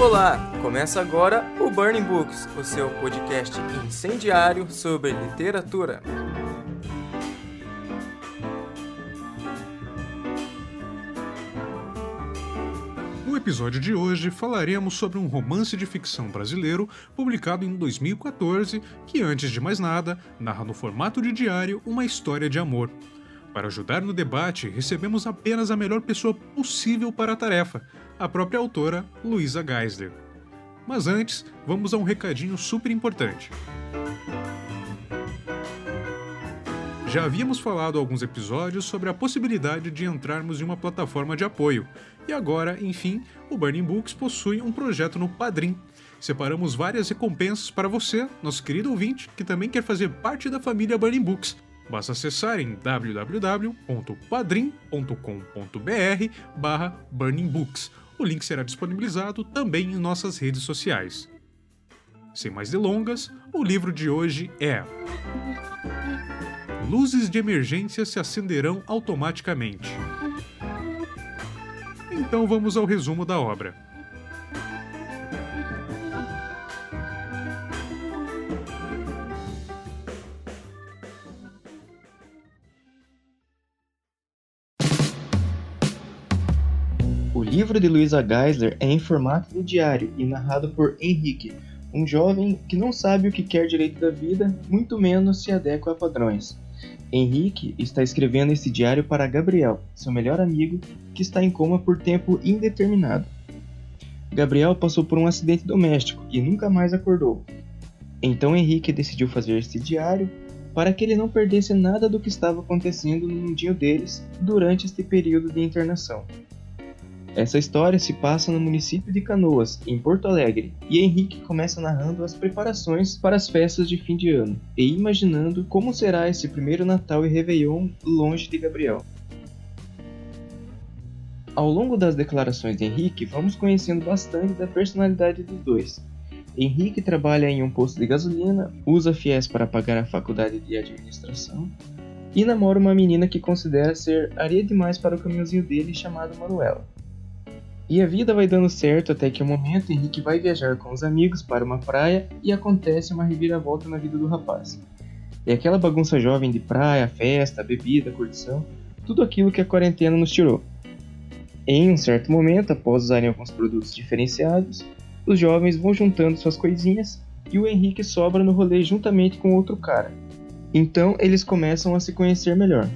Olá, começa agora o Burning Books, o seu podcast incendiário sobre literatura. No episódio de hoje falaremos sobre um romance de ficção brasileiro publicado em 2014 que, antes de mais nada, narra no formato de diário uma história de amor. Para ajudar no debate, recebemos apenas a melhor pessoa possível para a tarefa, a própria autora, Luísa Geisler. Mas antes, vamos a um recadinho super importante. Já havíamos falado alguns episódios sobre a possibilidade de entrarmos em uma plataforma de apoio, e agora, enfim, o Burning Books possui um projeto no Padrim. Separamos várias recompensas para você, nosso querido ouvinte, que também quer fazer parte da família Burning Books. Basta acessar em www.padrim.com.br barra Burning Books. O link será disponibilizado também em nossas redes sociais. Sem mais delongas, o livro de hoje é Luzes de emergência se acenderão automaticamente. Então vamos ao resumo da obra. Livro de Luisa Geisler é em formato de diário e narrado por Henrique, um jovem que não sabe o que quer direito da vida, muito menos se adequa a padrões. Henrique está escrevendo esse diário para Gabriel, seu melhor amigo, que está em coma por tempo indeterminado. Gabriel passou por um acidente doméstico e nunca mais acordou. Então Henrique decidiu fazer este diário para que ele não perdesse nada do que estava acontecendo no mundinho deles durante este período de internação. Essa história se passa no município de Canoas, em Porto Alegre, e Henrique começa narrando as preparações para as festas de fim de ano e imaginando como será esse primeiro Natal e Réveillon longe de Gabriel. Ao longo das declarações de Henrique, vamos conhecendo bastante da personalidade dos dois. Henrique trabalha em um posto de gasolina, usa fiéis para pagar a faculdade de administração e namora uma menina que considera ser areia demais para o caminhozinho dele chamada Manuela. E a vida vai dando certo até que um momento Henrique vai viajar com os amigos para uma praia e acontece uma reviravolta na vida do rapaz. É aquela bagunça jovem de praia, festa, bebida, curtição, tudo aquilo que a quarentena nos tirou. Em um certo momento, após usarem alguns produtos diferenciados, os jovens vão juntando suas coisinhas e o Henrique sobra no rolê juntamente com outro cara. Então eles começam a se conhecer melhor.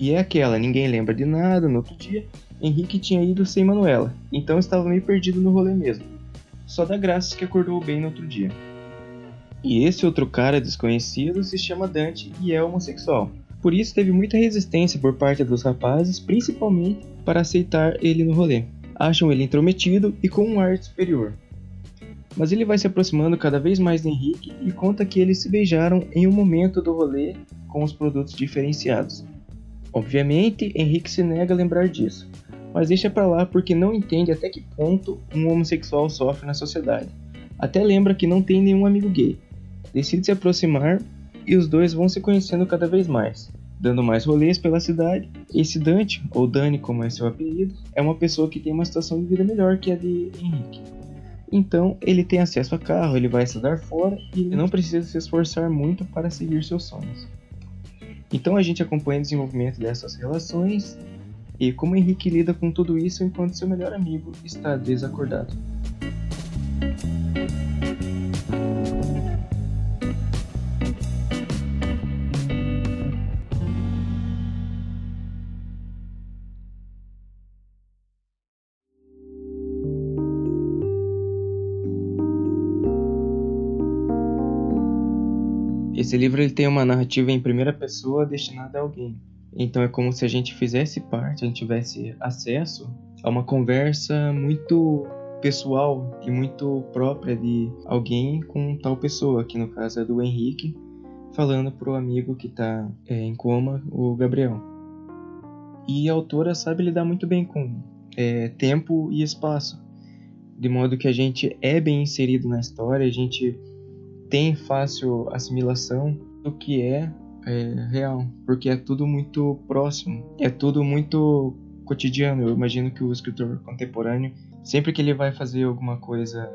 E é aquela, ninguém lembra de nada no outro dia, Henrique tinha ido sem Manuela, então estava meio perdido no rolê mesmo. Só dá graças que acordou bem no outro dia. E esse outro cara desconhecido se chama Dante e é homossexual. Por isso teve muita resistência por parte dos rapazes, principalmente para aceitar ele no rolê. Acham ele intrometido e com um ar superior. Mas ele vai se aproximando cada vez mais de Henrique e conta que eles se beijaram em um momento do rolê com os produtos diferenciados. Obviamente, Henrique se nega a lembrar disso, mas deixa pra lá porque não entende até que ponto um homossexual sofre na sociedade. Até lembra que não tem nenhum amigo gay. Decide se aproximar e os dois vão se conhecendo cada vez mais, dando mais rolês pela cidade. Esse Dante, ou Dani como é seu apelido, é uma pessoa que tem uma situação de vida melhor que a de Henrique. Então ele tem acesso a carro, ele vai estudar fora e não precisa se esforçar muito para seguir seus sonhos. Então a gente acompanha o desenvolvimento dessas relações e como Henrique lida com tudo isso enquanto seu melhor amigo está desacordado. Esse livro ele tem uma narrativa em primeira pessoa destinada a alguém. Então é como se a gente fizesse parte, a gente tivesse acesso a uma conversa muito pessoal e muito própria de alguém com tal pessoa, que no caso é do Henrique, falando pro amigo que está é, em coma, o Gabriel. E a autora sabe lidar muito bem com é, tempo e espaço, de modo que a gente é bem inserido na história, a gente tem fácil assimilação do que é, é real, porque é tudo muito próximo, é tudo muito cotidiano. Eu imagino que o escritor contemporâneo sempre que ele vai fazer alguma coisa,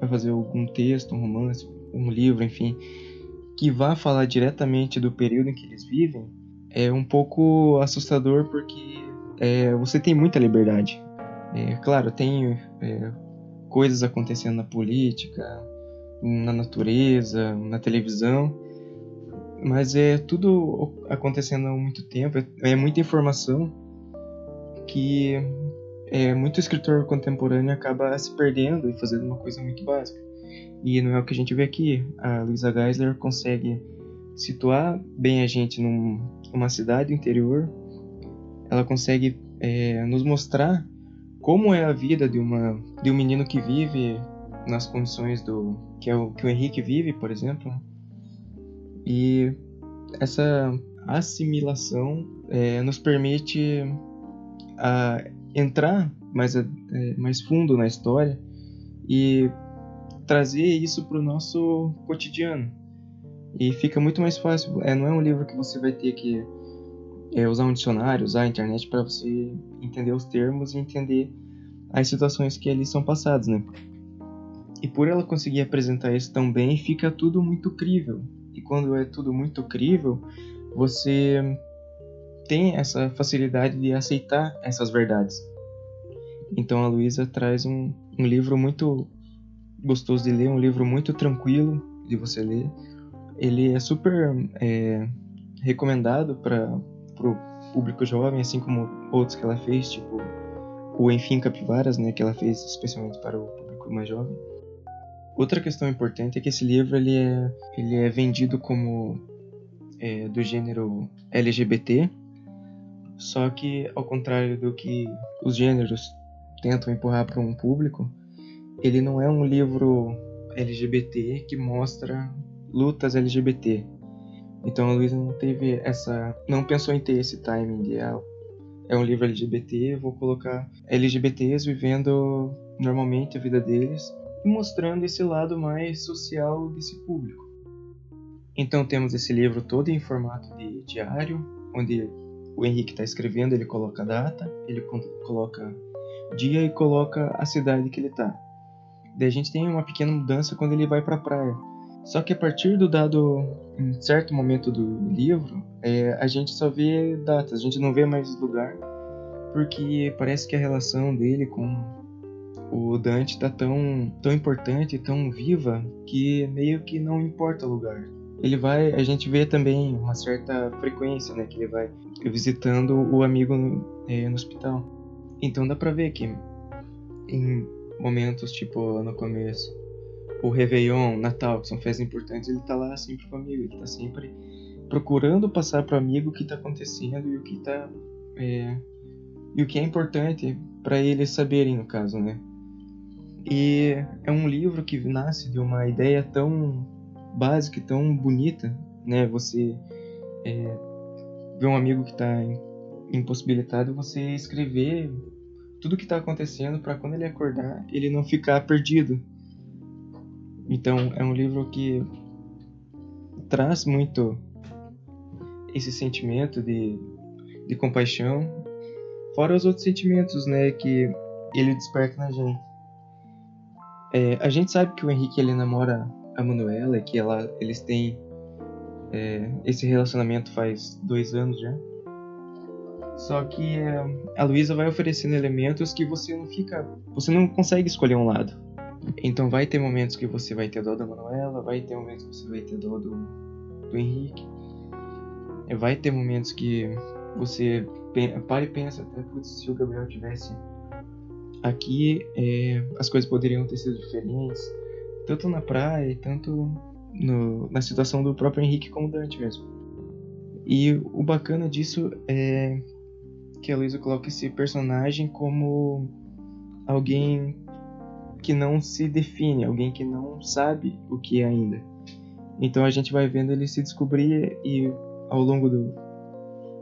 vai fazer algum texto, um romance, um livro, enfim, que vá falar diretamente do período em que eles vivem, é um pouco assustador porque é, você tem muita liberdade. É, claro, tem é, coisas acontecendo na política, na natureza, na televisão, mas é tudo acontecendo há muito tempo, é, é muita informação que é, muito escritor contemporâneo acaba se perdendo e fazendo uma coisa muito básica. E não é o que a gente vê aqui. A Luisa Geisler consegue situar bem a gente num, numa cidade interior. Ela consegue é, nos mostrar como é a vida de uma de um menino que vive nas condições do que é o que o Henrique vive, por exemplo. E essa assimilação é, nos permite a entrar mais, é, mais fundo na história e trazer isso para o nosso cotidiano. E fica muito mais fácil. É, não é um livro que você vai ter que é, usar um dicionário, usar a internet para você entender os termos e entender as situações que ali são passadas, né? E por ela conseguir apresentar isso tão bem, fica tudo muito crível. E quando é tudo muito crível, você tem essa facilidade de aceitar essas verdades. Então a Luísa traz um, um livro muito gostoso de ler, um livro muito tranquilo de você ler. Ele é super é, recomendado para o público jovem, assim como outros que ela fez, tipo o Enfim Capivaras, né, que ela fez especialmente para o público mais jovem. Outra questão importante é que esse livro ele é, ele é vendido como é, do gênero LGBT, só que ao contrário do que os gêneros tentam empurrar para um público, ele não é um livro LGBT que mostra lutas LGBT. Então a Luísa não teve essa, não pensou em ter esse timing de ah, é um livro LGBT, vou colocar LGBTs vivendo normalmente a vida deles e mostrando esse lado mais social desse público. Então temos esse livro todo em formato de diário, onde o Henrique está escrevendo, ele coloca a data, ele coloca dia e coloca a cidade que ele está. Daí a gente tem uma pequena mudança quando ele vai para a praia. Só que a partir do dado, em certo momento do livro, é, a gente só vê datas, a gente não vê mais lugar, porque parece que a relação dele com o Dante tá tão, tão importante, tão viva, que meio que não importa o lugar. Ele vai, a gente vê também uma certa frequência, né, que ele vai visitando o amigo no, é, no hospital. Então dá pra ver que em momentos tipo no começo, o Réveillon, Natal, que são festas importantes, ele tá lá sempre com o amigo, ele tá sempre procurando passar pro amigo o que tá acontecendo e o que tá é, e o que é importante para eles saberem no caso, né? E é um livro que nasce de uma ideia tão básica e tão bonita, né? Você é, ver um amigo que está impossibilitado, você escrever tudo o que está acontecendo para quando ele acordar, ele não ficar perdido. Então, é um livro que traz muito esse sentimento de, de compaixão, fora os outros sentimentos, né, que ele desperta na gente. É, a gente sabe que o Henrique ele namora a Manuela, que ela, eles têm é, esse relacionamento faz dois anos já. Só que é, a Luísa vai oferecendo elementos que você não fica, você não consegue escolher um lado. Então vai ter momentos que você vai ter dó da Manuela, vai ter momentos que você vai ter dó do, do Henrique. É, vai ter momentos que você para e pensa, até se o Gabriel tivesse aqui, é, as coisas poderiam ter sido diferentes, tanto na praia, tanto no, na situação do próprio Henrique como Dante mesmo. E o bacana disso é que a Luísa coloca esse personagem como alguém que não se define, alguém que não sabe o que é ainda. Então a gente vai vendo ele se descobrir e ao longo do,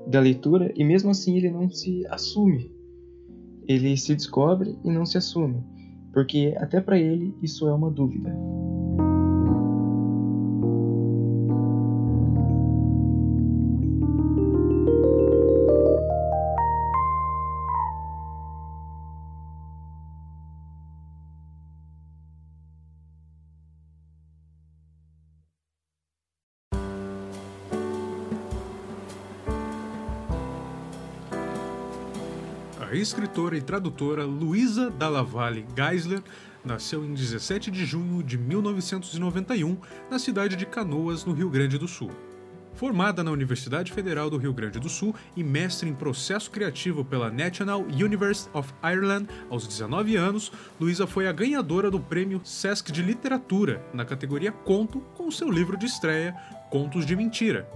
da leitura e mesmo assim ele não se assume. Ele se descobre e não se assume, porque até para ele isso é uma dúvida. Escritora e tradutora Luísa Dalla Valle Geisler nasceu em 17 de junho de 1991 na cidade de Canoas, no Rio Grande do Sul. Formada na Universidade Federal do Rio Grande do Sul e mestre em processo criativo pela National University of Ireland aos 19 anos, Luísa foi a ganhadora do prêmio Sesc de Literatura na categoria Conto com seu livro de estreia Contos de Mentira.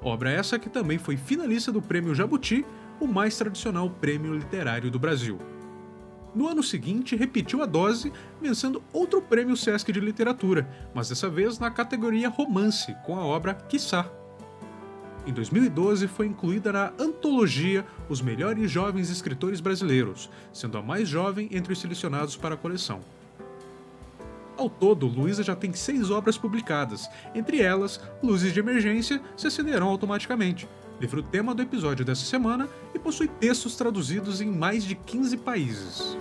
Obra essa que também foi finalista do Prêmio Jabuti, o mais tradicional prêmio literário do Brasil. No ano seguinte, repetiu a dose, vencendo outro prêmio Sesc de Literatura, mas dessa vez na categoria Romance, com a obra Quiçá. Em 2012, foi incluída na antologia Os Melhores Jovens Escritores Brasileiros, sendo a mais jovem entre os selecionados para a coleção. Ao todo, Luísa já tem seis obras publicadas, entre elas Luzes de Emergência se acenderão automaticamente, livro tema do episódio dessa semana e possui textos traduzidos em mais de 15 países.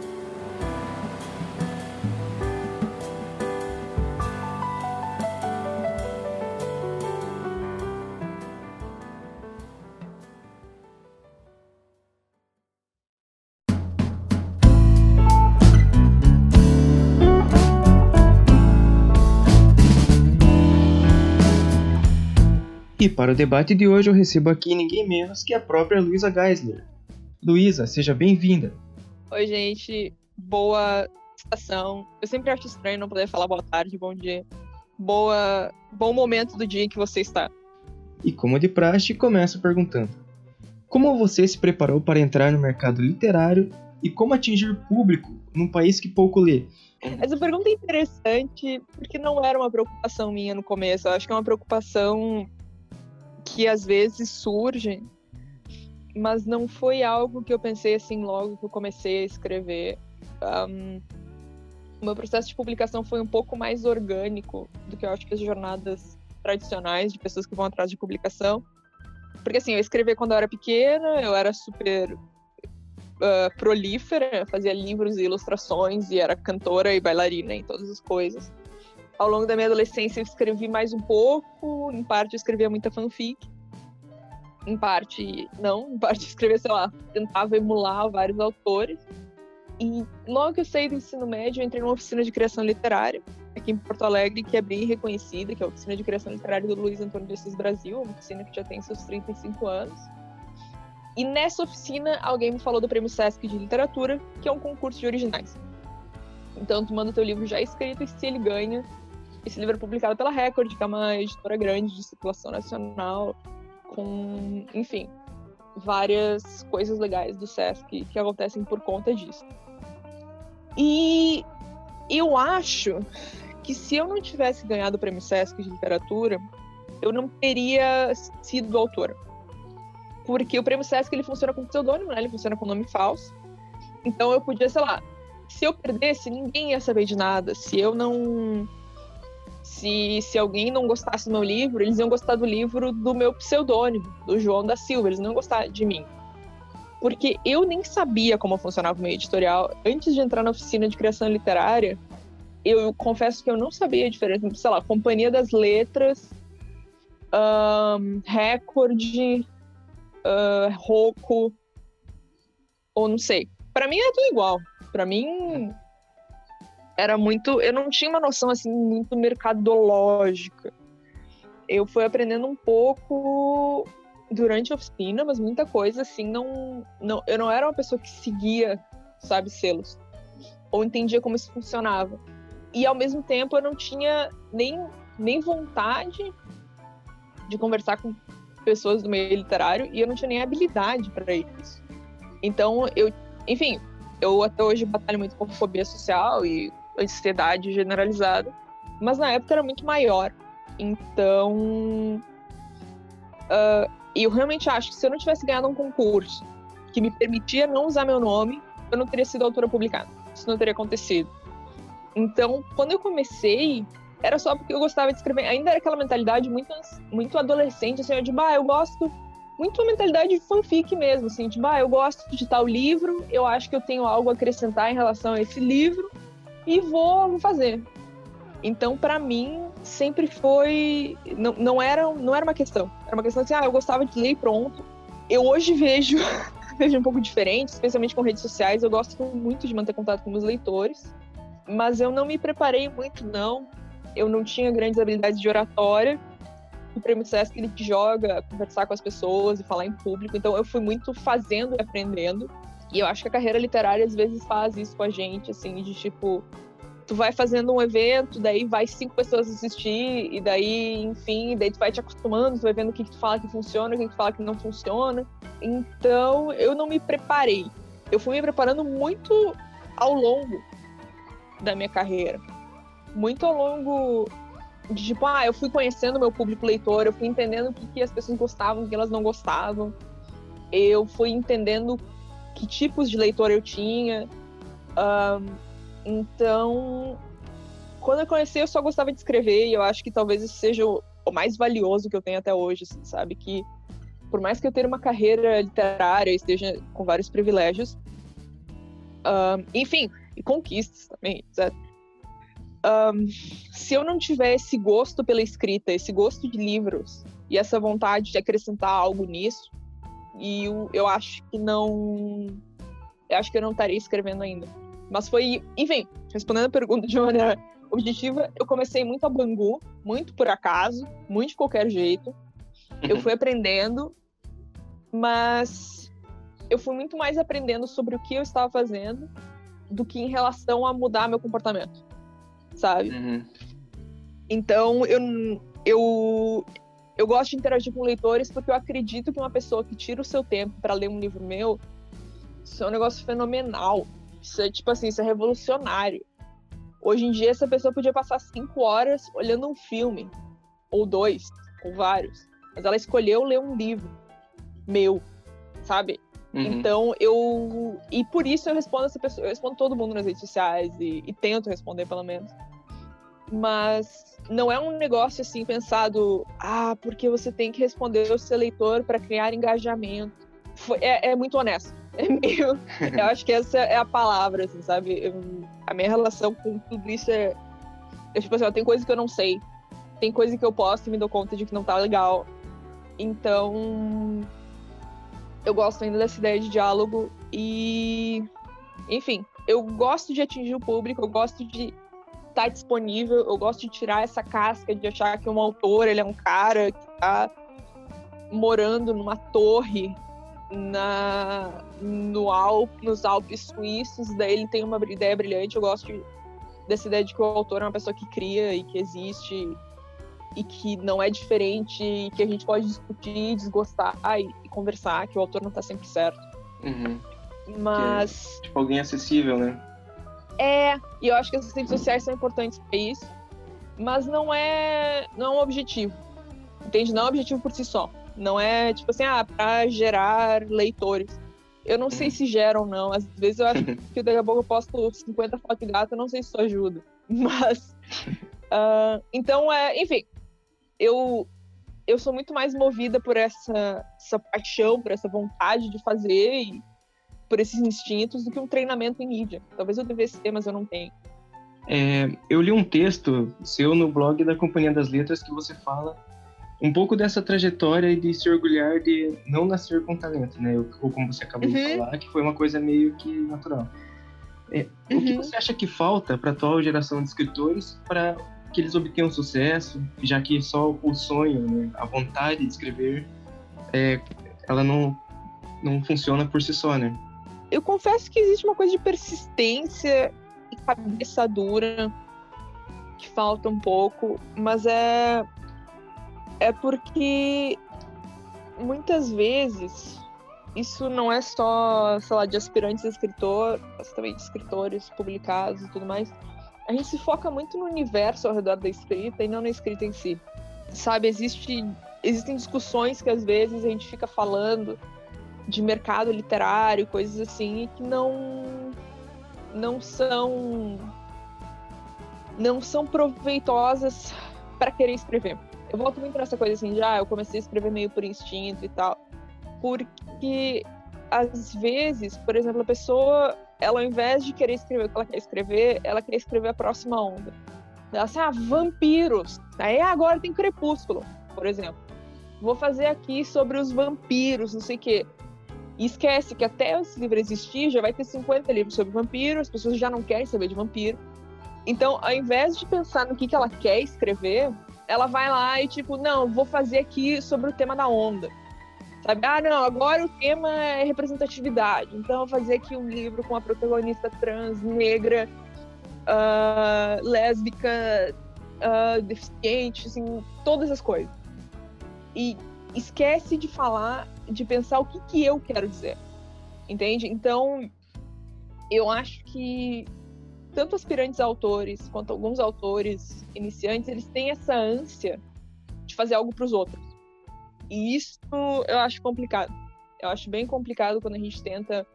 Para o debate de hoje eu recebo aqui ninguém menos que a própria Luísa Geisler. Luísa, seja bem-vinda. Oi, gente. Boa estação. Eu sempre acho estranho não poder falar boa tarde, bom dia. Boa, bom momento do dia em que você está. E como de praxe, começo perguntando: Como você se preparou para entrar no mercado literário e como atingir público num país que pouco lê? Essa pergunta é interessante porque não era uma preocupação minha no começo. Eu acho que é uma preocupação que às vezes surge, mas não foi algo que eu pensei assim logo que eu comecei a escrever. Um, o meu processo de publicação foi um pouco mais orgânico do que eu acho que as jornadas tradicionais de pessoas que vão atrás de publicação. Porque assim, eu escrevi quando eu era pequena, eu era super uh, prolífera, fazia livros e ilustrações e era cantora e bailarina em todas as coisas ao longo da minha adolescência eu escrevi mais um pouco, em parte eu escrevia muita fanfic, em parte não, em parte eu escrevia, sei lá, tentava emular vários autores. E logo que eu saí do ensino médio, eu entrei numa oficina de criação literária, aqui em Porto Alegre, que é bem reconhecida, que é a Oficina de Criação Literária do Luiz Antônio de Assis Brasil, uma oficina que já tem seus 35 anos. E nessa oficina, alguém me falou do Prêmio Sesc de Literatura, que é um concurso de originais. Então, tu manda teu livro já escrito e se ele ganha, esse livro é publicado pela Record, que é uma editora grande de circulação nacional, com, enfim, várias coisas legais do SESC que acontecem por conta disso. E eu acho que se eu não tivesse ganhado o prêmio SESC de literatura, eu não teria sido autora. Porque o prêmio SESC ele funciona com pseudônimo, né? Ele funciona com nome falso. Então eu podia, sei lá, se eu perdesse, ninguém ia saber de nada. Se eu não se, se alguém não gostasse do meu livro, eles iam gostar do livro do meu pseudônimo, do João da Silva, eles não iam gostar de mim. Porque eu nem sabia como funcionava o meu editorial. Antes de entrar na oficina de criação literária, eu confesso que eu não sabia a diferença, sei lá, Companhia das Letras, um, Record, uh, Roku, ou não sei. Para mim é tudo igual. Para mim, era muito. Eu não tinha uma noção assim muito mercadológica. Eu fui aprendendo um pouco durante a oficina, mas muita coisa assim não, não. Eu não era uma pessoa que seguia, sabe, selos ou entendia como isso funcionava. E ao mesmo tempo eu não tinha nem, nem vontade de conversar com pessoas do meio literário e eu não tinha nem habilidade para isso. Então eu, enfim, eu até hoje batalho muito com fobia social e ansiedade generalizada, mas na época era muito maior. Então, uh, eu realmente acho que se eu não tivesse ganhado um concurso que me permitia não usar meu nome, eu não teria sido autora publicada. Isso não teria acontecido. Então, quando eu comecei, era só porque eu gostava de escrever. Ainda era aquela mentalidade muito, muito adolescente, assim, de, bah, eu gosto muito uma mentalidade de fanfic mesmo, assim, de, bah, eu gosto de tal livro, eu acho que eu tenho algo a acrescentar em relação a esse livro, e vou, vou fazer. Então, para mim, sempre foi. Não, não, era, não era uma questão. Era uma questão assim, ah, eu gostava de ler e pronto. Eu hoje vejo seja um pouco diferente, especialmente com redes sociais. Eu gosto muito de manter contato com meus leitores, mas eu não me preparei muito, não. Eu não tinha grandes habilidades de oratória. O Prêmio Sesc ele te joga conversar com as pessoas e falar em público, então eu fui muito fazendo e aprendendo. E eu acho que a carreira literária às vezes faz isso com a gente, assim, de tipo, tu vai fazendo um evento, daí vai cinco pessoas assistir, e daí, enfim, daí tu vai te acostumando, tu vai vendo o que, que tu fala que funciona, o que, que tu fala que não funciona. Então, eu não me preparei. Eu fui me preparando muito ao longo da minha carreira. Muito ao longo de, tipo, ah, eu fui conhecendo meu público leitor, eu fui entendendo o que, que as pessoas gostavam, o que elas não gostavam. Eu fui entendendo que tipos de leitor eu tinha. Um, então, quando eu conheci, eu só gostava de escrever e eu acho que talvez isso seja o, mais valioso que eu tenho até hoje, assim, sabe? Que por mais que eu tenha uma carreira literária esteja com vários privilégios, um, enfim, e conquistas também, etc. Um, se eu não tiver esse gosto pela escrita, esse gosto de livros e essa vontade de acrescentar algo nisso, e eu, eu acho que não, eu acho que eu não estaria escrevendo ainda. Mas foi, enfim, respondendo a pergunta de maneira objetiva, eu comecei muito a Bangu, muito por acaso, muito de qualquer jeito. Eu fui aprendendo, mas eu fui muito mais aprendendo sobre o que eu estava fazendo do que em relação a mudar meu comportamento, sabe? Uhum. Então, eu, eu, eu gosto de interagir com leitores porque eu acredito que uma pessoa que tira o seu tempo para ler um livro meu, isso é um negócio fenomenal. Isso é tipo assim, isso é revolucionário. Hoje em dia, essa pessoa podia passar cinco horas olhando um filme, ou dois, ou vários. Mas ela escolheu ler um livro meu, sabe? Uhum. Então eu. E por isso eu respondo essa pessoa. Eu respondo todo mundo nas redes sociais e, e tento responder, pelo menos. Mas não é um negócio assim pensado, ah, porque você tem que responder o seu leitor para criar engajamento. Foi, é, é muito honesto é meio. eu acho que essa é a palavra, assim, sabe? Eu, a minha relação com tudo isso é. Eu, tipo assim, tem coisa que eu não sei. Tem coisa que eu posto e me dou conta de que não tá legal. Então. Eu gosto ainda dessa ideia de diálogo e. Enfim, eu gosto de atingir o público, eu gosto de estar tá disponível, eu gosto de tirar essa casca de achar que um autor ele é um cara que tá morando numa torre na, no Alp, nos Alpes suíços, daí ele tem uma ideia brilhante. Eu gosto de, dessa ideia de que o autor é uma pessoa que cria e que existe e que não é diferente, e que a gente pode discutir, desgostar e, e conversar, que o autor não está sempre certo. Uhum. Mas. É, tipo, alguém acessível, né? É, e eu acho que as redes sociais são importantes para isso, mas não é, não é um objetivo. Entende? Não é um objetivo por si só. Não é tipo assim, ah, para gerar leitores. Eu não sei se geram ou não. Às vezes eu acho que daqui a pouco eu posto 50 fotos de gato, eu não sei se isso ajuda. Mas. Uh, então, é, enfim, eu, eu sou muito mais movida por essa, essa paixão, por essa vontade de fazer e por esses instintos do que um treinamento em mídia. Talvez eu devesse ter, mas eu não tenho. É, eu li um texto seu no blog da Companhia das Letras que você fala um pouco dessa trajetória de se orgulhar de não nascer com talento, né? Ou como você acabou uhum. de falar, que foi uma coisa meio que natural. É, uhum. O que uhum. você acha que falta para a atual geração de escritores para que eles obtenham sucesso, já que só o sonho, né, a vontade de escrever, é, ela não, não funciona por si só, né? Eu confesso que existe uma coisa de persistência e cabeça dura que falta um pouco, mas é é porque muitas vezes isso não é só, sei lá, de aspirantes a escritor, mas também de escritores publicados e tudo mais. A gente se foca muito no universo ao redor da escrita e não na escrita em si. Sabe, existe, existem discussões que às vezes a gente fica falando de mercado literário, coisas assim, que não não são não são proveitosas para querer escrever eu volto muito nessa coisa assim, já ah, eu comecei a escrever meio por instinto e tal. Porque às vezes, por exemplo, a pessoa, ela ao invés de querer escrever o que ela quer escrever, ela quer escrever a próxima onda. Ela assim, ah, vampiros. Aí agora tem crepúsculo, por exemplo. Vou fazer aqui sobre os vampiros, não sei o quê. E esquece que até esse livro existir, já vai ter 50 livros sobre vampiro, as pessoas já não querem saber de vampiro. Então, ao invés de pensar no que, que ela quer escrever, ela vai lá e, tipo, não, vou fazer aqui sobre o tema da onda. Sabe? Ah, não, agora o tema é representatividade. Então, vou fazer aqui um livro com a protagonista trans, negra, uh, lésbica, uh, deficiente, assim, todas as coisas. E esquece de falar, de pensar o que, que eu quero dizer. Entende? Então, eu acho que tanto aspirantes autores quanto alguns autores iniciantes, eles têm essa ânsia de fazer algo para os outros. E isso eu acho complicado. Eu acho bem complicado quando a gente tenta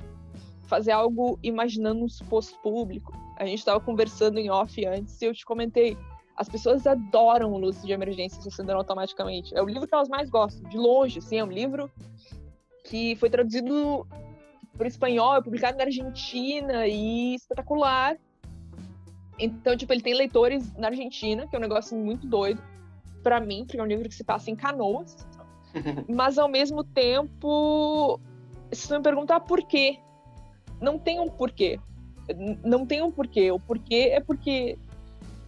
fazer algo imaginando um suposto público. A gente estava conversando em off antes e eu te comentei. As pessoas adoram o Luz de Emergência se acendendo automaticamente. É o livro que elas mais gostam, de longe, assim, é um livro que foi traduzido para o espanhol, é publicado na Argentina e espetacular. Então, tipo, ele tem leitores na Argentina, que é um negócio muito doido para mim, porque é um livro que se passa em canoas. mas ao mesmo tempo, se você me perguntar por quê, não tem um porquê. Não tem um porquê. O porquê é porque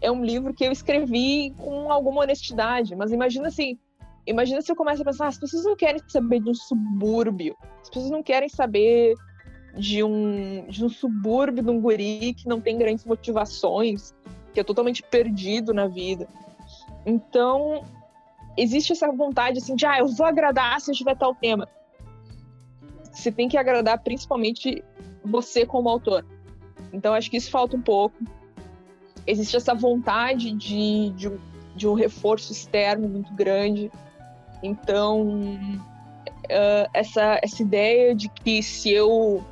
é um livro que eu escrevi com alguma honestidade. Mas imagina assim, imagina se eu começo a pensar, as pessoas não querem saber de um subúrbio, as pessoas não querem saber de um, de um subúrbio, de um guri que não tem grandes motivações, que é totalmente perdido na vida. Então, existe essa vontade assim de, ah, eu vou agradar se eu tiver tal tema. Você tem que agradar principalmente você como autor. Então, acho que isso falta um pouco. Existe essa vontade de, de, de um reforço externo muito grande. Então, uh, essa, essa ideia de que se eu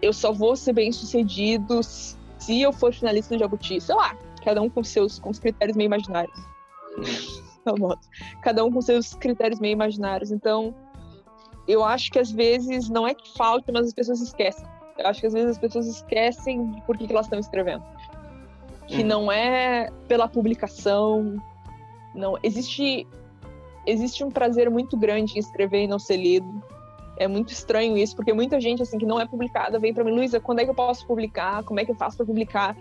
eu só vou ser bem sucedido se eu for finalista do Jabuti. Sei lá, cada um com seus com os critérios meio imaginários. cada um com seus critérios meio imaginários. Então, eu acho que às vezes não é que falta, mas as pessoas esquecem. Eu acho que às vezes as pessoas esquecem de por que, que elas estão escrevendo. Que uhum. não é pela publicação. Não, existe existe um prazer muito grande em escrever e não ser lido. É muito estranho isso, porque muita gente assim que não é publicada vem para mim, Luísa, quando é que eu posso publicar? Como é que eu faço para publicar?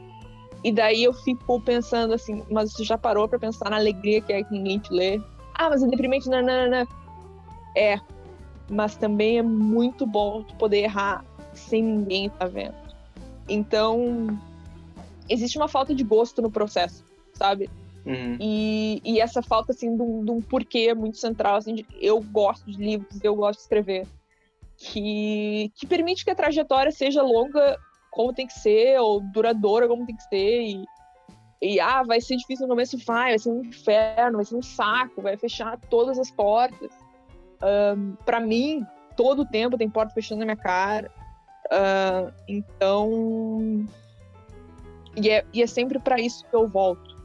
E daí eu fico pensando assim, mas você já parou para pensar na alegria que é que ninguém te lê? Ah, mas é deprimente, não, não, não. É, mas também é muito bom tu poder errar sem ninguém estar tá vendo. Então, existe uma falta de gosto no processo, sabe? Uhum. E, e essa falta, assim, de um, de um porquê muito central, assim, de, eu gosto de livros, eu gosto de escrever que, que permite que a trajetória seja longa como tem que ser, ou duradoura como tem que ser, e, e ah, vai ser difícil no começo, vai, vai ser um inferno, vai ser um saco, vai fechar todas as portas. Um, para mim, todo o tempo tem porta fechando na minha cara. Uh, então. E é, e é sempre para isso que eu volto.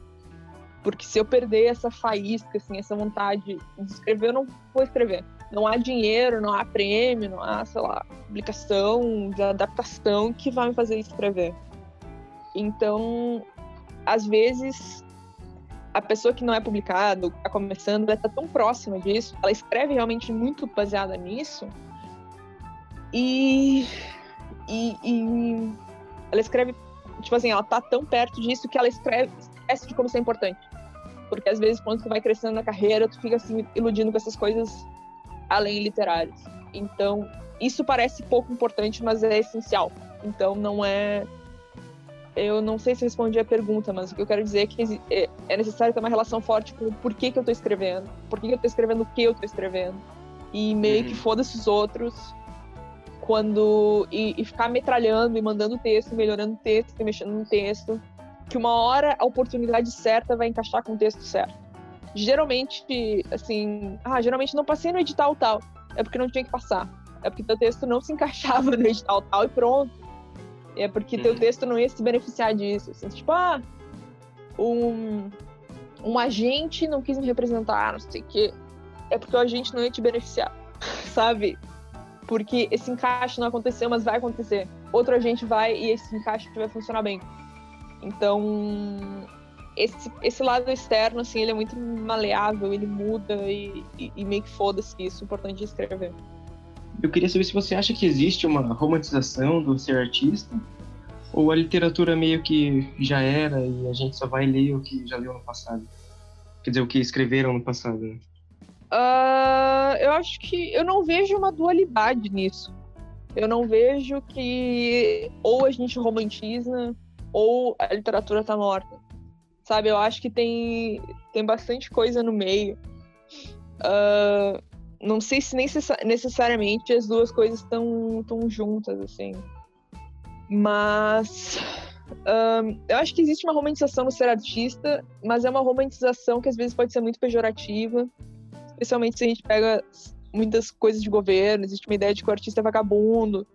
Porque se eu perder essa faísca, assim, essa vontade de escrever, eu não vou escrever não há dinheiro, não há prêmio, não há, sei lá, publicação, de adaptação que vai me fazer escrever. Então, às vezes, a pessoa que não é publicada, está começando, ela está tão próxima disso, ela escreve realmente muito baseada nisso, e, e, e ela escreve, tipo assim, ela tá tão perto disso que ela escreve, esquece de como isso é importante. Porque às vezes, quando tu vai crescendo na carreira, tu fica assim, iludindo com essas coisas além literários. Então, isso parece pouco importante, mas é essencial. Então, não é. Eu não sei se respondi a pergunta, mas o que eu quero dizer é que é, é necessário ter uma relação forte com por que, que eu estou escrevendo, por que, que eu estou escrevendo o que eu estou escrevendo. E meio uhum. que foda-se os outros quando. E, e, ficar metralhando e mandando texto, melhorando o texto e mexendo no texto. Que uma hora a oportunidade certa vai encaixar com o texto certo geralmente, assim, ah, geralmente não passei no edital tal. É porque não tinha que passar. É porque teu texto não se encaixava no edital tal e pronto. É porque teu uhum. texto não ia se beneficiar disso. Assim, tipo, ah, um, um agente não quis me representar, não sei o quê. É porque o agente não ia te beneficiar, sabe? Porque esse encaixe não aconteceu, mas vai acontecer. Outro agente vai e esse encaixe vai funcionar bem. Então, esse, esse lado externo, assim, ele é muito maleável, ele muda e, e, e meio que foda-se isso, o importante é escrever. Eu queria saber se você acha que existe uma romantização do ser artista ou a literatura meio que já era e a gente só vai ler o que já leu no passado. Quer dizer, o que escreveram no passado. Né? Uh, eu acho que eu não vejo uma dualidade nisso. Eu não vejo que ou a gente romantiza ou a literatura tá morta. Sabe, eu acho que tem, tem bastante coisa no meio. Uh, não sei se necessariamente as duas coisas estão tão juntas, assim. Mas um, eu acho que existe uma romantização no ser artista, mas é uma romantização que às vezes pode ser muito pejorativa, especialmente se a gente pega muitas coisas de governo, existe uma ideia de que o artista é vagabundo.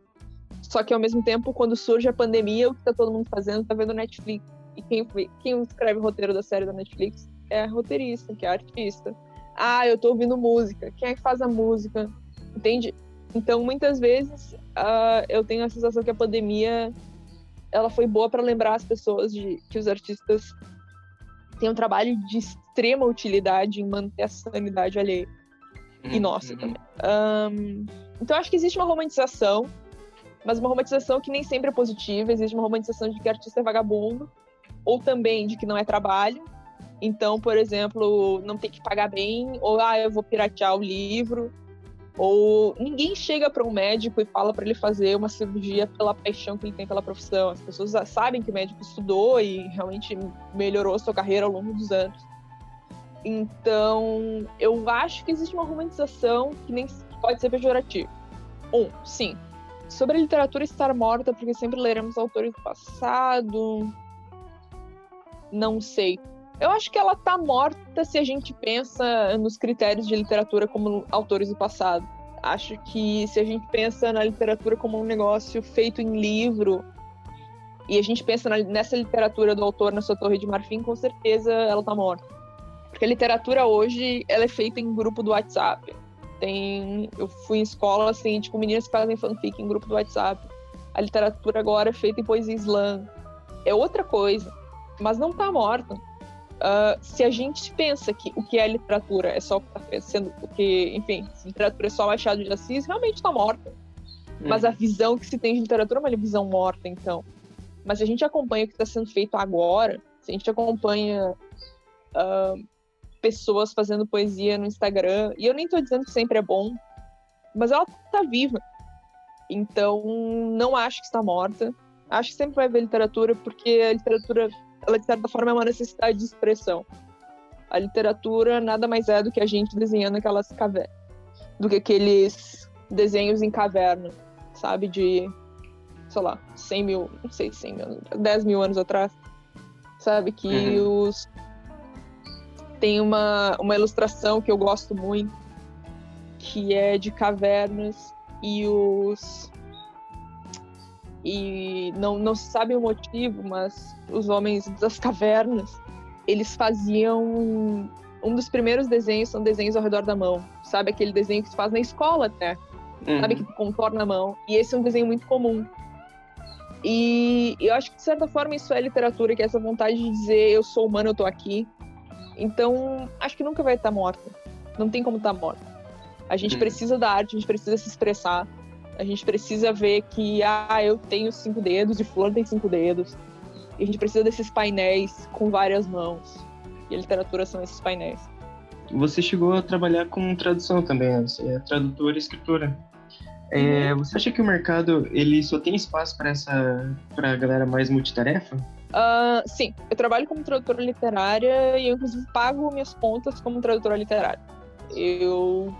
Só que ao mesmo tempo, quando surge a pandemia, o que tá todo mundo fazendo tá vendo Netflix. E quem, quem escreve o roteiro da série da Netflix é a roteirista, que é a artista. Ah, eu tô ouvindo música. Quem é que faz a música? Entende? Então, muitas vezes, uh, eu tenho a sensação que a pandemia ela foi boa para lembrar as pessoas de que os artistas têm um trabalho de extrema utilidade em manter a sanidade alheia. E uhum. nossa também. Um, então, acho que existe uma romantização, mas uma romantização que nem sempre é positiva. Existe uma romantização de que artista é vagabundo, ou também de que não é trabalho. Então, por exemplo, não tem que pagar bem, ou ah, eu vou piratear o livro, ou ninguém chega para um médico e fala para ele fazer uma cirurgia pela paixão que ele tem pela profissão. As pessoas sabem que o médico estudou e realmente melhorou sua carreira ao longo dos anos. Então, eu acho que existe uma romantização que nem pode ser pejorativa. Um, sim. Sobre a literatura estar morta, porque sempre leremos autores do passado. Não sei. Eu acho que ela tá morta se a gente pensa nos critérios de literatura como autores do passado. Acho que se a gente pensa na literatura como um negócio feito em livro e a gente pensa nessa literatura do autor na sua torre de marfim, com certeza ela tá morta. Porque a literatura hoje, ela é feita em grupo do WhatsApp. Tem, eu fui em escola assim, tipo, meninas que fazem fanfic em grupo do WhatsApp. A literatura agora é feita em poesia slam. É outra coisa, mas não tá morta Uh, se a gente pensa que o que é literatura é só o que está sendo, o que, enfim, literatura é só Machado de Assis, realmente está morta. Hum. Mas a visão que se tem de literatura é uma visão morta, então. Mas se a gente acompanha o que está sendo feito agora, se a gente acompanha uh, pessoas fazendo poesia no Instagram, e eu nem estou dizendo que sempre é bom, mas ela está viva. Então, não acho que está morta. Acho que sempre vai haver literatura, porque a literatura ela de certa forma é uma necessidade de expressão. A literatura nada mais é do que a gente desenhando aquelas cavernas, do que aqueles desenhos em caverna, sabe, de, sei lá, 100 mil, não sei, 100 mil, 10 mil anos atrás, sabe, que uhum. os tem uma, uma ilustração que eu gosto muito, que é de cavernas e os e não, não se sabe o motivo, mas os homens das cavernas, eles faziam um dos primeiros desenhos são desenhos ao redor da mão, sabe aquele desenho que se faz na escola até, uhum. sabe que contorna a mão. E esse é um desenho muito comum. E eu acho que de certa forma isso é literatura, que é essa vontade de dizer eu sou humano, eu tô aqui. Então, acho que nunca vai estar morta. Não tem como estar morta. A gente uhum. precisa da arte, a gente precisa se expressar. A gente precisa ver que, ah, eu tenho cinco dedos e Flor tem cinco dedos. E a gente precisa desses painéis com várias mãos. E a literatura são esses painéis. Você chegou a trabalhar com tradução também, né? Você é tradutora e escritora. É, uhum. você acha que o mercado ele só tem espaço para essa para a galera mais multitarefa? Uh, sim, eu trabalho como tradutora literária e eu inclusive pago minhas contas como tradutora literária. Eu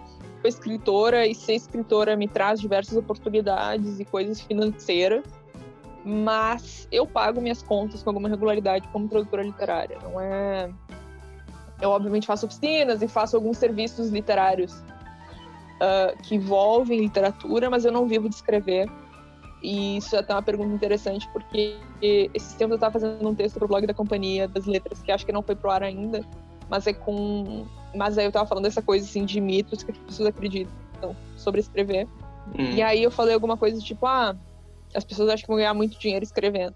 escritora e ser escritora me traz diversas oportunidades e coisas financeiras, mas eu pago minhas contas com alguma regularidade como tradutora literária. Não é. Eu, obviamente, faço oficinas e faço alguns serviços literários uh, que envolvem literatura, mas eu não vivo de escrever. E isso é até uma pergunta interessante, porque esses tempos eu estava fazendo um texto para o blog da Companhia das Letras, que acho que não foi pro ar ainda, mas é com. Mas aí eu tava falando dessa coisa assim de mitos que as pessoas acreditam sobre escrever. Hum. E aí eu falei alguma coisa tipo, ah, as pessoas acham que vão ganhar muito dinheiro escrevendo.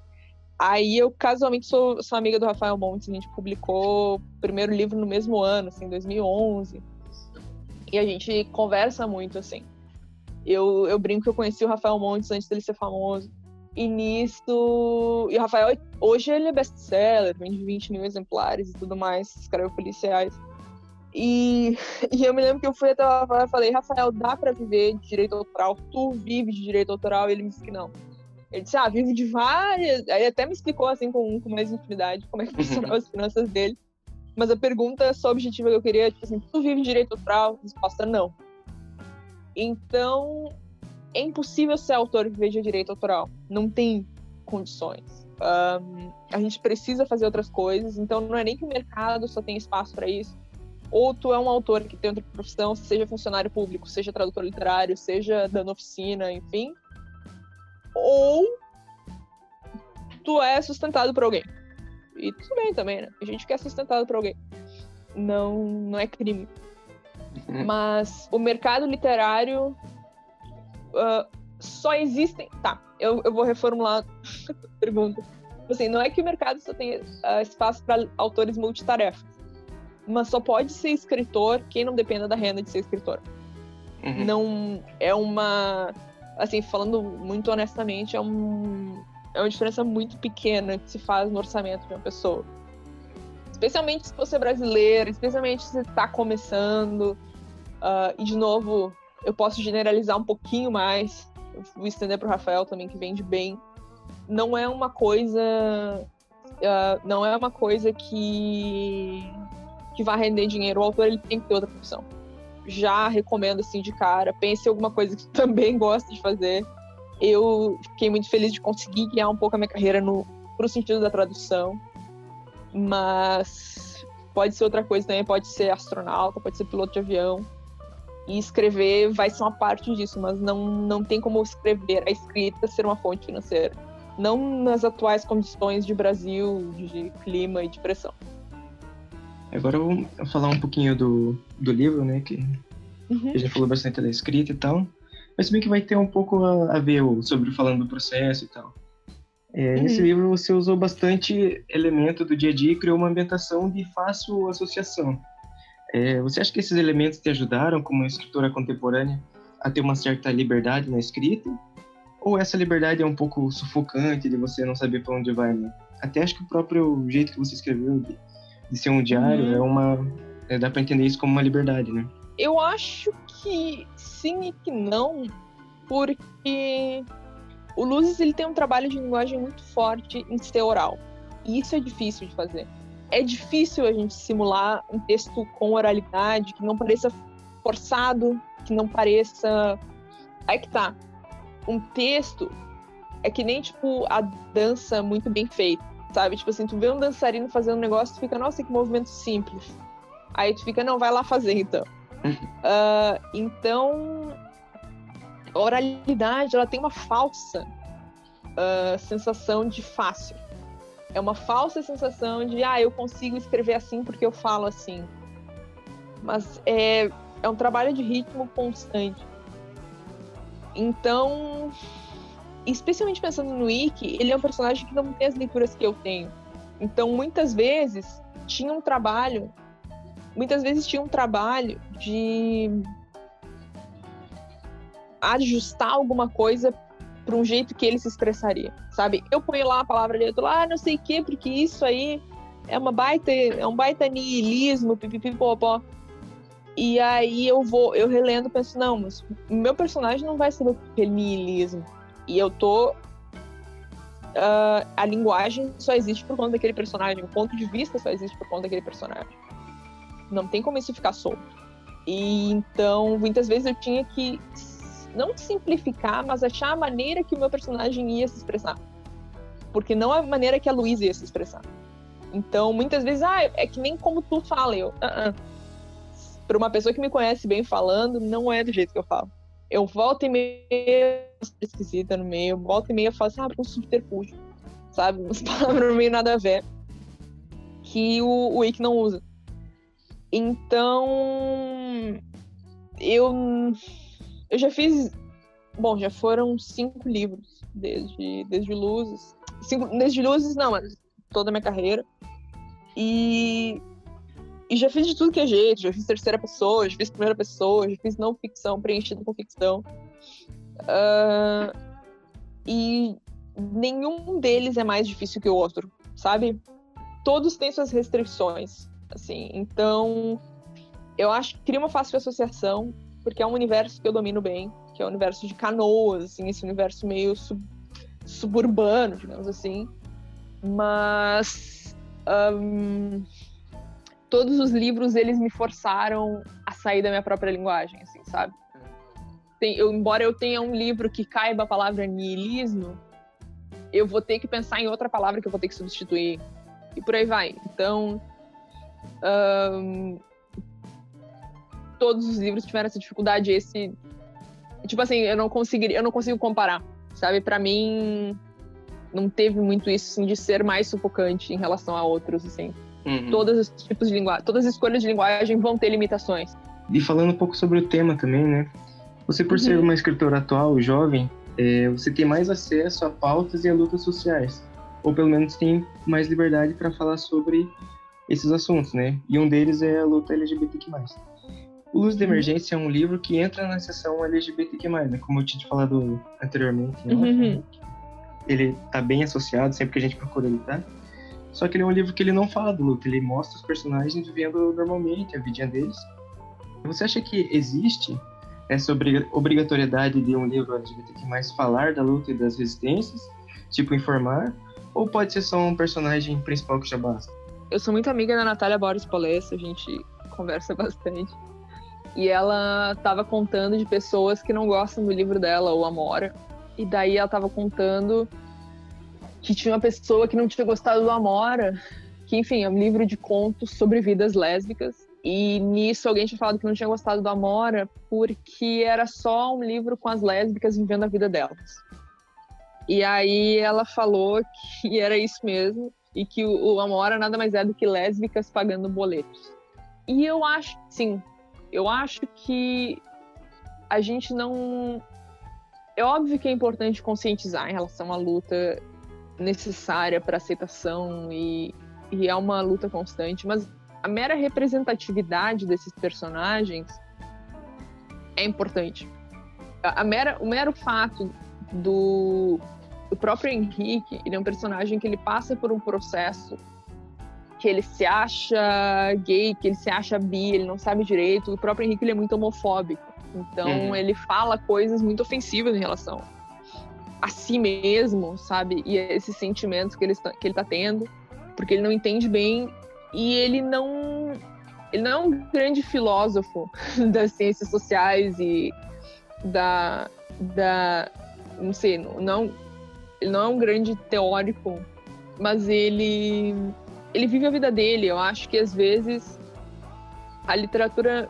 Aí eu casualmente sou, sou amiga do Rafael Montes, a gente publicou o primeiro livro no mesmo ano, assim, 2011. E a gente conversa muito, assim. Eu, eu brinco que eu conheci o Rafael Montes antes dele ser famoso. E nisso. E o Rafael, hoje ele é best-seller, vende 20 mil exemplares e tudo mais, escreve policiais. E, e eu me lembro que eu fui até Rafael e falei: Rafael, dá pra viver de direito autoral? Tu vive de direito autoral? E ele me disse que não. Ele disse: Ah, vive de várias. Aí até me explicou assim com, com mais intimidade como é que funcionavam as finanças dele. Mas a pergunta só objetiva que eu queria, tipo assim, tu vive de direito autoral? Resposta: não. Então, é impossível ser autor que veja direito autoral. Não tem condições. Um, a gente precisa fazer outras coisas, então não é nem que o mercado só tem espaço para isso. Ou tu é um autor que tem outra profissão, seja funcionário público, seja tradutor literário, seja dando oficina, enfim. Ou tu é sustentado por alguém. E tudo bem também, né? A gente quer é sustentado por alguém. Não, não é crime. Uhum. Mas o mercado literário uh, só existem. Tá, eu, eu vou reformular a pergunta. Assim, não é que o mercado só tem uh, espaço para autores multitarefas, mas só pode ser escritor quem não dependa da renda de ser escritor. Uhum. Não é uma. Assim, falando muito honestamente, é, um, é uma diferença muito pequena que se faz no orçamento de uma pessoa. Especialmente se você é brasileiro, especialmente se você está começando. Uh, e, de novo, eu posso generalizar um pouquinho mais, vou estender para o Rafael também, que vende bem. Não é uma coisa. Uh, não é uma coisa que, que vai render dinheiro. O autor ele tem que ter outra profissão. Já recomendo assim de cara. Pense em alguma coisa que também gosta de fazer. Eu fiquei muito feliz de conseguir guiar um pouco a minha carreira no pro sentido da tradução. Mas pode ser outra coisa também, pode ser astronauta, pode ser piloto de avião. E escrever vai ser uma parte disso, mas não, não tem como escrever a escrita ser uma fonte financeira. Não nas atuais condições de Brasil, de clima e de pressão. Agora eu vou falar um pouquinho do, do livro, né? Que uhum. a gente falou bastante da escrita e tal. Mas também que vai ter um pouco a, a ver sobre falando do processo e tal. É, uhum. Nesse livro você usou bastante elemento do dia a dia e criou uma ambientação de fácil associação. É, você acha que esses elementos te ajudaram, como escritora contemporânea, a ter uma certa liberdade na escrita? Ou essa liberdade é um pouco sufocante de você não saber para onde vai? Né? Até acho que o próprio jeito que você escreveu de, de ser um diário uhum. é uma. É, dá para entender isso como uma liberdade, né? Eu acho que sim e que não, porque o Luzes ele tem um trabalho de linguagem muito forte em ser oral. E isso é difícil de fazer é difícil a gente simular um texto com oralidade que não pareça forçado, que não pareça. Aí que tá. Um texto é que nem, tipo, a dança muito bem feita, sabe? Tipo assim, tu vê um dançarino fazendo um negócio, tu fica, nossa, que movimento simples. Aí tu fica, não, vai lá fazer então. uh, então, a oralidade, ela tem uma falsa uh, sensação de fácil. É uma falsa sensação de, ah, eu consigo escrever assim porque eu falo assim. Mas é, é um trabalho de ritmo constante. Então, especialmente pensando no Ikki, ele é um personagem que não tem as leituras que eu tenho. Então, muitas vezes, tinha um trabalho, muitas vezes tinha um trabalho de ajustar alguma coisa para um jeito que ele se expressaria, sabe? Eu ponho lá a palavra ali, tô lá, ah, não sei o quê, porque isso aí é uma baita, é um baita nihilismo, pipipipopó. E aí eu vou, eu relendo, penso, não, mas meu personagem não vai ser aquele nihilismo. E eu tô Uh, a linguagem só existe por conta daquele personagem, o ponto de vista só existe por conta daquele personagem. Não tem como isso ficar solto. E então, muitas vezes eu tinha que não simplificar, mas achar a maneira que o meu personagem ia se expressar. Porque não é a maneira que a Luísa ia se expressar. Então, muitas vezes, ah, é que nem como tu fala. Eu, uh -uh. Para uma pessoa que me conhece bem falando, não é do jeito que eu falo. Eu volto e meia esquisita no meio, volto e meia falo assim, ah, um subterfúgio. Sabe? Umas palavras meio nada a ver. Que o, o não usa. Então. Eu eu já fiz. Bom, já foram cinco livros desde, desde Luzes. Cinco, desde Luzes, não, mas toda a minha carreira. E, e já fiz de tudo que é jeito. Já fiz terceira pessoa, já fiz primeira pessoa, já fiz não ficção preenchida com ficção. Uh, e nenhum deles é mais difícil que o outro, sabe? Todos têm suas restrições, assim. Então, eu acho que cria uma fácil associação, porque é um universo que eu domino bem, que é o universo de canoas, assim, esse universo meio sub suburbano, digamos assim. Mas um, todos os livros eles me forçaram a sair da minha própria linguagem, assim, sabe? Tem, eu, embora eu tenha um livro que caiba a palavra niilismo, eu vou ter que pensar em outra palavra que eu vou ter que substituir. E por aí vai. Então, um, todos os livros tiveram essa dificuldade. Esse, tipo assim, eu não conseguiria, eu não consigo comparar, sabe? Para mim, não teve muito isso assim, de ser mais sufocante em relação a outros, assim. Uhum. Todos os tipos de linguagem, todas as escolhas de linguagem vão ter limitações. E falando um pouco sobre o tema também, né? Você, por uhum. ser uma escritora atual, jovem, é, você tem mais acesso a pautas e a lutas sociais. Ou pelo menos tem mais liberdade para falar sobre esses assuntos, né? E um deles é a luta LGBTQ+. O Luz de uhum. Emergência é um livro que entra na seção LGBTQ+, né? Como eu tinha falado anteriormente. Né? Uhum. Ele tá bem associado, sempre que a gente procura ele tá. Só que ele é um livro que ele não fala do luto, ele mostra os personagens vivendo normalmente a vidinha deles. Você acha que existe essa obrigatoriedade de um livro LGBTQ+, falar da luta e das resistências, tipo informar, ou pode ser só um personagem principal que já basta? Eu sou muito amiga da Natália Boris Polessa, a gente conversa bastante. E ela estava contando de pessoas que não gostam do livro dela, ou Amora. E daí ela estava contando que tinha uma pessoa que não tinha gostado do Amora, que enfim, é um livro de contos sobre vidas lésbicas e nisso alguém tinha falado que não tinha gostado do Amora porque era só um livro com as lésbicas vivendo a vida delas. E aí ela falou que era isso mesmo e que o, Amora nada mais é do que lésbicas pagando boletos. E eu acho, sim, eu acho que a gente não. É óbvio que é importante conscientizar em relação à luta necessária para aceitação e, e é uma luta constante, mas a mera representatividade desses personagens é importante. A, mera, o mero fato do, do próprio Henrique, ele é um personagem que ele passa por um processo que ele se acha gay, que ele se acha bi, ele não sabe direito. O próprio Henrique ele é muito homofóbico. Então uhum. ele fala coisas muito ofensivas em relação a si mesmo, sabe? E esses sentimentos que ele, está, que ele tá tendo, porque ele não entende bem e ele não ele não é um grande filósofo das ciências sociais e da da não sei, não ele não é um grande teórico, mas ele ele vive a vida dele. Eu acho que às vezes a literatura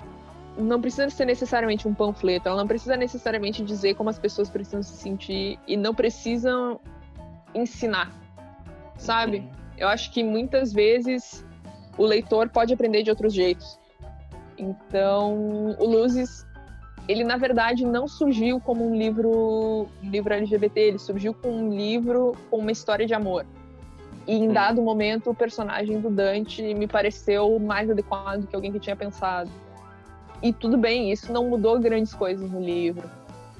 não precisa ser necessariamente um panfleto, ela não precisa necessariamente dizer como as pessoas precisam se sentir e não precisam ensinar, sabe? Eu acho que muitas vezes o leitor pode aprender de outros jeitos. Então, o Luzes, ele na verdade não surgiu como um livro, um livro LGBT, ele surgiu com um livro com uma história de amor. E em hum. dado momento, o personagem do Dante me pareceu mais adequado que alguém que tinha pensado. E tudo bem, isso não mudou grandes coisas no livro.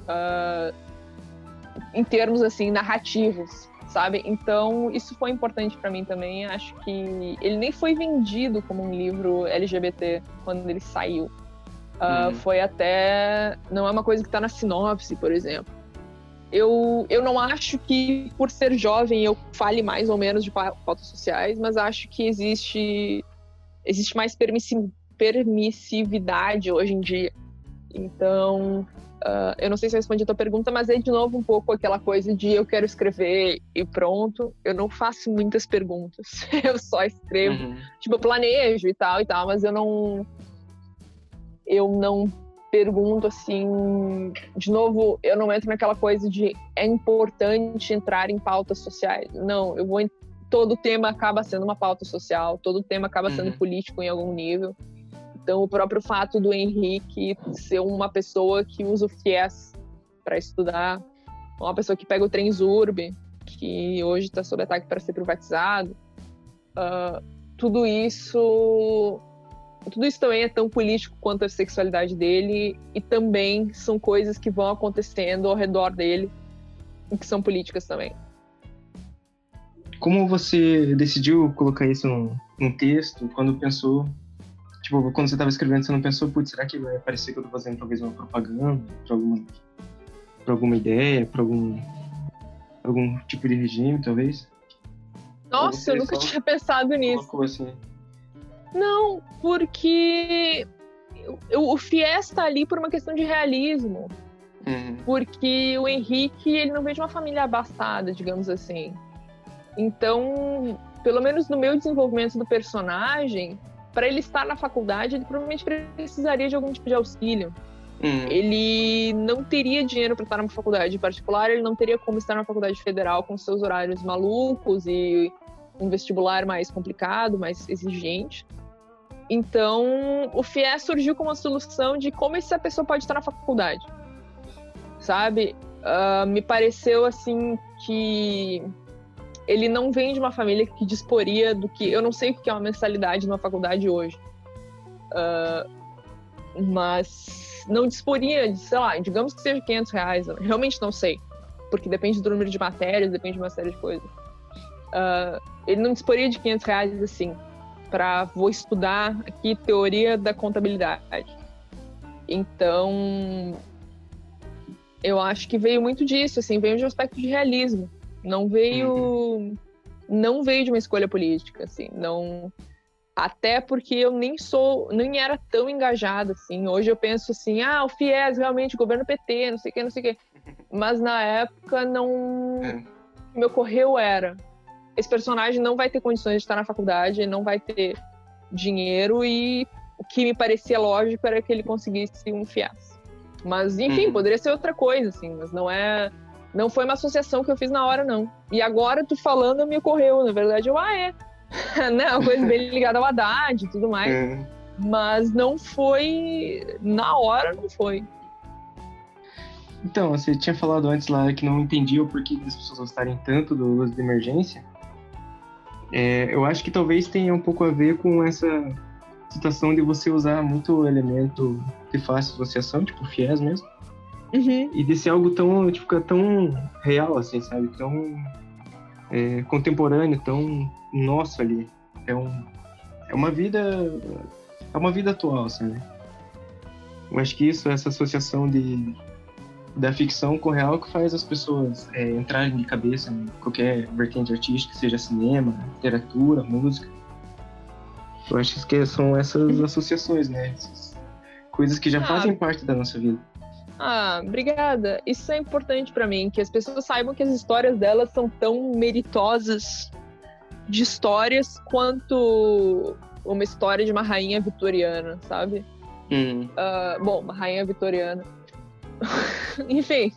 Uh, em termos assim narrativos sabe? Então, isso foi importante para mim também. Acho que ele nem foi vendido como um livro LGBT quando ele saiu. Uh, uhum. Foi até. Não é uma coisa que está na sinopse, por exemplo. Eu, eu não acho que, por ser jovem, eu fale mais ou menos de pautas sociais, mas acho que existe, existe mais permissividade hoje em dia. Então, Uh, eu não sei se eu respondi a tua pergunta, mas é de novo um pouco aquela coisa de eu quero escrever e pronto. Eu não faço muitas perguntas. eu só escrevo. Uhum. Tipo, eu planejo e tal e tal, mas eu não. Eu não pergunto assim. De novo, eu não entro naquela coisa de é importante entrar em pautas sociais. Não, eu vou. Todo tema acaba sendo uma pauta social, todo tema acaba sendo uhum. político em algum nível. Então, o próprio fato do Henrique ser uma pessoa que usa o FIES para estudar, uma pessoa que pega o trem Zurb, que hoje está sob ataque para ser privatizado, uh, tudo isso tudo isso também é tão político quanto a sexualidade dele e também são coisas que vão acontecendo ao redor dele e que são políticas também. Como você decidiu colocar isso num, num texto? Quando pensou, tipo, quando você estava escrevendo, você não pensou, putz, será que vai parecer que eu estou fazendo talvez uma propaganda para alguma, pra alguma ideia, para algum, algum tipo de regime, talvez? Nossa, eu nunca só... tinha pensado nisso. Assim? Não, porque o FIES tá ali por uma questão de realismo. Uhum. Porque o Henrique, ele não veio de uma família abastada, digamos assim. Então, pelo menos no meu desenvolvimento do personagem, para ele estar na faculdade, ele provavelmente precisaria de algum tipo de auxílio. Uhum. Ele não teria dinheiro para estar numa faculdade particular, ele não teria como estar na faculdade federal com seus horários malucos e um vestibular mais complicado, mais exigente. Então, o FIES surgiu como uma solução de como essa pessoa pode estar na faculdade, sabe? Uh, me pareceu assim que ele não vem de uma família que disporia do que. Eu não sei o que é uma mensalidade numa faculdade hoje. Uh, mas não disporia de, sei lá, digamos que seja 500 reais. Realmente não sei. Porque depende do número de matérias, depende de uma série de coisas. Uh, ele não disporia de 500 reais assim para vou estudar aqui teoria da contabilidade. Então, eu acho que veio muito disso, assim, veio de um aspecto de realismo. Não veio uhum. não veio de uma escolha política, assim, não até porque eu nem sou, nem era tão engajada assim. Hoje eu penso assim, ah, o FIES realmente governo PT, não sei o que, não sei o que. Mas na época não é. o que me ocorreu era esse personagem não vai ter condições de estar na faculdade, não vai ter dinheiro e o que me parecia lógico era que ele conseguisse um fiasco. Mas enfim, uhum. poderia ser outra coisa, assim, mas não é. Não foi uma associação que eu fiz na hora, não. E agora, tu falando, me ocorreu. Na verdade, eu, ah, é. né? Uma coisa bem ligada ao Haddad e tudo mais. Uhum. Mas não foi. Na hora, não foi. Então, você tinha falado antes lá que não entendia o porquê das pessoas gostarem tanto do Luz de Emergência. É, eu acho que talvez tenha um pouco a ver com essa situação de você usar muito elemento de fácil associação, tipo FIES mesmo. Uhum. E de ser algo tão, tipo, tão real, assim, sabe? Tão é, contemporâneo, tão nosso ali. É, um, é uma vida. É uma vida atual, sabe? Eu acho que isso, essa associação de da ficção com o real que faz as pessoas é, entrarem de cabeça em qualquer vertente artística, seja cinema, literatura, música. Eu acho que são essas associações, né? Essas coisas que já ah, fazem parte da nossa vida. Ah, obrigada. Isso é importante para mim, que as pessoas saibam que as histórias delas são tão meritosas de histórias quanto uma história de uma rainha vitoriana, sabe? Hum. Uh, bom, uma rainha vitoriana enfim,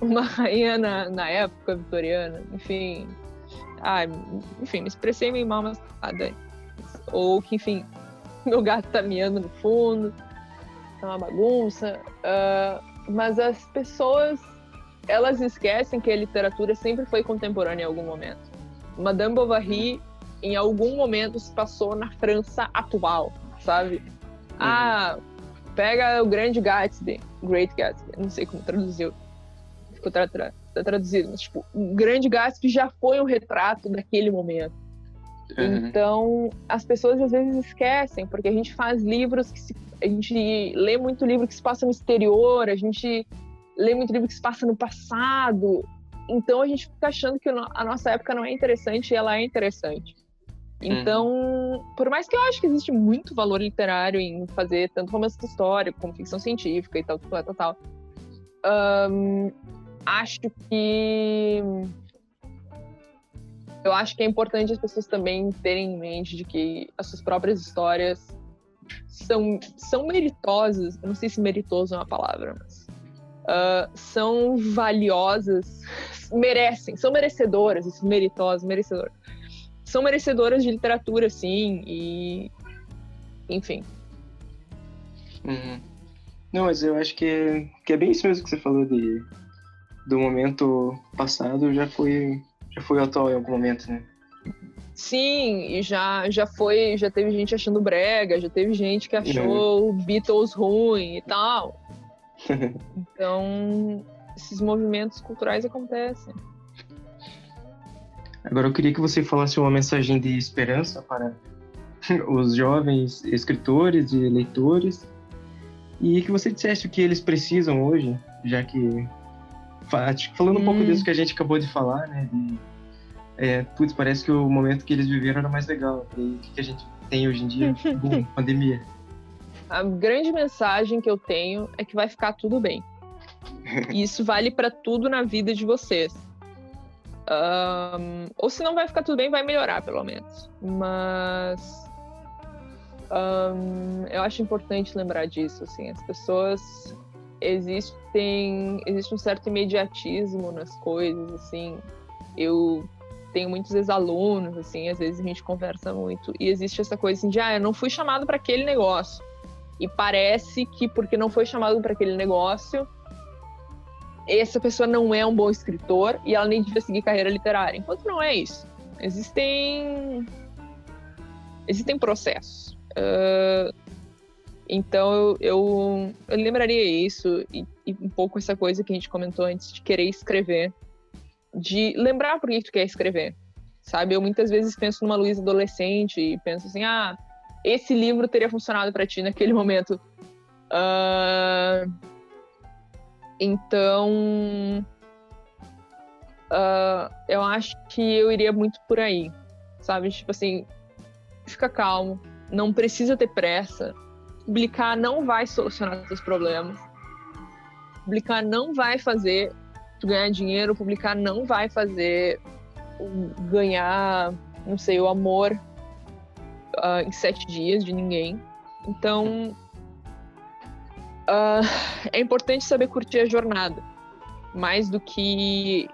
uma rainha na, na época vitoriana, enfim. Ai, enfim, me expressei meio mal, mas nada. Ou que, enfim, meu gato tá miando no fundo, tá uma bagunça. Uh, mas as pessoas, elas esquecem que a literatura sempre foi contemporânea em algum momento. Madame Bovary, em algum momento, se passou na França atual, sabe? Uhum. Ah, pega o Grande Gatsby Great Gatsby, não sei como traduziu, ficou tra tra tá traduzido, mas tipo, o Grande Gatsby já foi um retrato daquele momento. Uhum. Então, as pessoas às vezes esquecem, porque a gente faz livros que se, a gente lê muito livro que se passa no exterior, a gente lê muito livro que se passa no passado. Então a gente fica achando que a nossa época não é interessante e ela é interessante. Então, uhum. por mais que eu acho que existe muito valor literário em fazer tanto romance histórico como ficção científica e tal, tal, tal, tal um, acho que eu acho que é importante as pessoas também terem em mente de que as suas próprias histórias são, são meritosas. Eu não sei se meritoso é uma palavra, mas uh, são valiosas, merecem, são merecedoras, isso, meritosas, merecedoras são merecedoras de literatura, sim, e. Enfim. Uhum. Não, mas eu acho que é, que é bem isso mesmo que você falou de, do momento passado já foi, já foi atual em algum momento, né? Sim, e já, já foi, já teve gente achando brega, já teve gente que achou uhum. Beatles ruim e tal. então, esses movimentos culturais acontecem. Agora eu queria que você falasse uma mensagem de esperança para os jovens escritores e leitores e que você dissesse o que eles precisam hoje, já que falando um hum. pouco disso que a gente acabou de falar, né, de é, putz, parece que o momento que eles viveram era mais legal. E o que a gente tem hoje em dia? Bom, pandemia. A grande mensagem que eu tenho é que vai ficar tudo bem. E isso vale para tudo na vida de vocês. Um, ou se não vai ficar tudo bem, vai melhorar, pelo menos. Mas um, eu acho importante lembrar disso. Assim, as pessoas existem existe um certo imediatismo nas coisas. Assim, eu tenho muitos ex-alunos, assim, às vezes a gente conversa muito, e existe essa coisa assim de, ah, eu não fui chamado para aquele negócio. E parece que porque não foi chamado para aquele negócio, essa pessoa não é um bom escritor e ela nem devia seguir carreira literária. Enquanto não é isso. Existem. Existem processos. Uh, então eu, eu, eu, lembraria isso e, e um pouco essa coisa que a gente comentou antes de querer escrever de lembrar por que tu quer escrever. Sabe? Eu muitas vezes penso numa Luísa adolescente e penso assim: ah, esse livro teria funcionado para ti naquele momento. Uh... Então. Uh, eu acho que eu iria muito por aí. Sabe? Tipo assim, fica calmo, não precisa ter pressa. Publicar não vai solucionar seus problemas. Publicar não vai fazer ganhar dinheiro, publicar não vai fazer ganhar, não sei, o amor uh, em sete dias de ninguém. Então, uh, é importante saber curtir a jornada, mais do que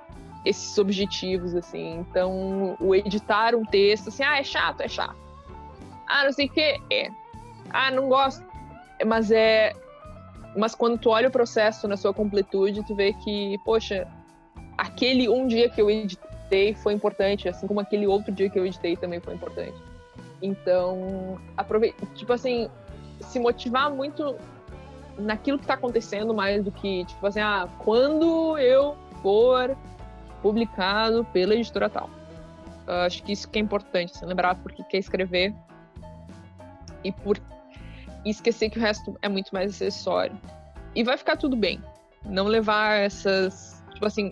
esses objetivos, assim. Então, o editar um texto, assim, ah, é chato, é chato. Ah, não sei o que, é. Ah, não gosto. Mas é mas quando tu olha o processo na sua completude, tu vê que, poxa, aquele um dia que eu editei foi importante, assim como aquele outro dia que eu editei também foi importante. Então, aproveita, tipo assim, se motivar muito naquilo que está acontecendo mais do que, tipo assim, ah, quando eu for publicado pela editora tal. Eu acho que isso que é importante, assim, lembrar porque quer escrever e por e esquecer que o resto é muito mais acessório. E vai ficar tudo bem. Não levar essas, tipo assim,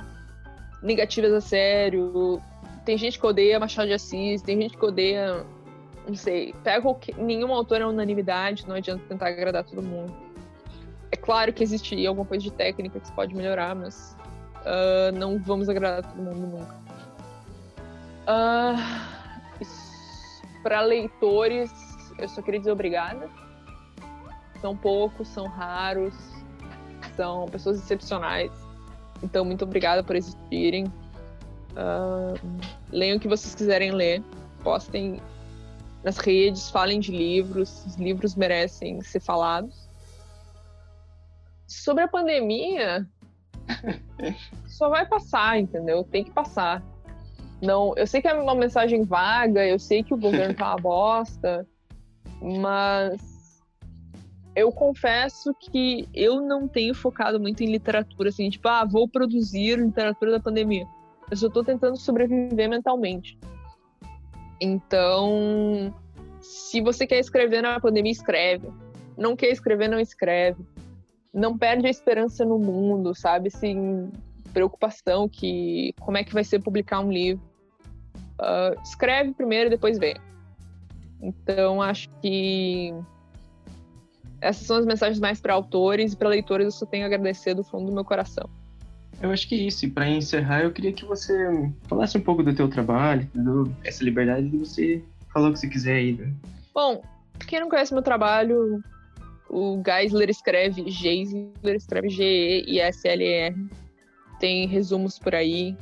negativas a sério. Tem gente que odeia Machado de Assis, tem gente que odeia. Não sei. Pega qualquer, nenhum autor é unanimidade, não adianta tentar agradar todo mundo. É claro que existe alguma coisa de técnica que se pode melhorar, mas uh, não vamos agradar todo mundo nunca. Uh, Para leitores, eu só queria dizer obrigada são poucos, são raros, são pessoas excepcionais. Então, muito obrigada por existirem. Uh, leiam o que vocês quiserem ler, postem nas redes, falem de livros, os livros merecem ser falados. Sobre a pandemia, só vai passar, entendeu? Tem que passar. Não, eu sei que é uma mensagem vaga, eu sei que o governo tá uma bosta, mas eu confesso que eu não tenho focado muito em literatura, assim, tipo, ah, vou produzir literatura da pandemia. Eu só tô tentando sobreviver mentalmente. Então, se você quer escrever na pandemia, escreve. Não quer escrever, não escreve. Não perde a esperança no mundo, sabe? Assim, preocupação que como é que vai ser publicar um livro. Uh, escreve primeiro e depois vê. Então, acho que essas são as mensagens mais para autores e para leitores. Eu só tenho a agradecer do fundo do meu coração. Eu acho que é isso. E para encerrar, eu queria que você falasse um pouco do teu trabalho, do, essa liberdade de você falar o que você quiser aí. Né? Bom, quem não conhece meu trabalho, o Geisler escreve Geisler, escreve G-E-I-S-L-E-R. Tem resumos por aí,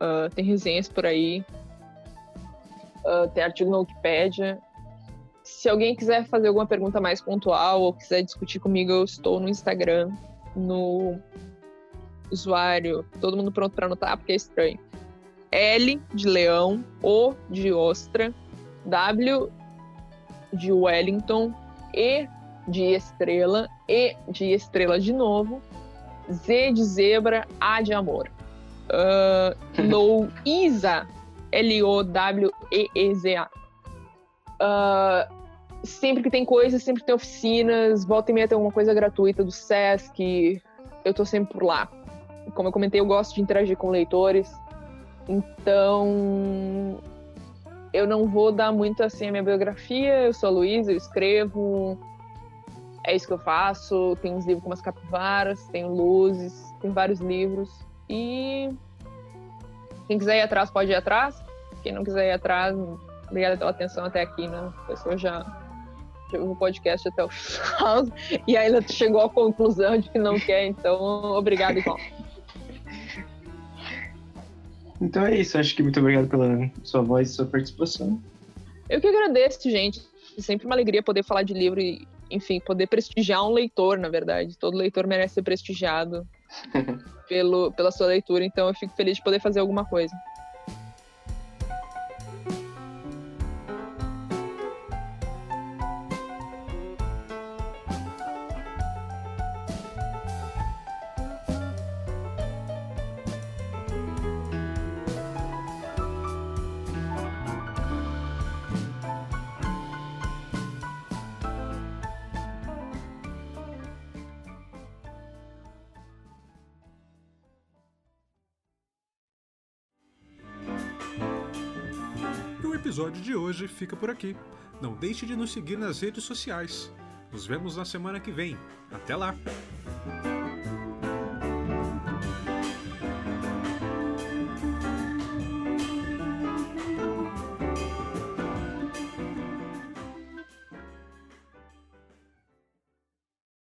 uh, tem resenhas por aí, uh, tem artigo na Wikipedia se alguém quiser fazer alguma pergunta mais pontual ou quiser discutir comigo, eu estou no Instagram, no usuário, todo mundo pronto para anotar, porque é estranho. L de leão, O de ostra, W de Wellington, E de estrela, E de estrela de novo, Z de zebra, A de amor. Uh, Louisa, L-O-W-E-E-Z-A. Uh, sempre que tem coisas, sempre tem oficinas, volta e meia tem alguma coisa gratuita do Sesc, eu tô sempre por lá. Como eu comentei, eu gosto de interagir com leitores, então eu não vou dar muito assim a minha biografia, eu sou a Luísa, eu escrevo, é isso que eu faço, tem uns livros com umas capivaras, tenho luzes, tem vários livros, e quem quiser ir atrás pode ir atrás, quem não quiser ir atrás, obrigada pela atenção até aqui, né? A pessoa já o podcast até o final e ainda chegou à conclusão de que não quer, então obrigado igual. Então é isso, acho que muito obrigado pela sua voz e sua participação. Eu que agradeço, gente. É sempre uma alegria poder falar de livro e, enfim, poder prestigiar um leitor, na verdade. Todo leitor merece ser prestigiado pelo, pela sua leitura, então eu fico feliz de poder fazer alguma coisa. Episódio de hoje fica por aqui. Não deixe de nos seguir nas redes sociais. Nos vemos na semana que vem. Até lá!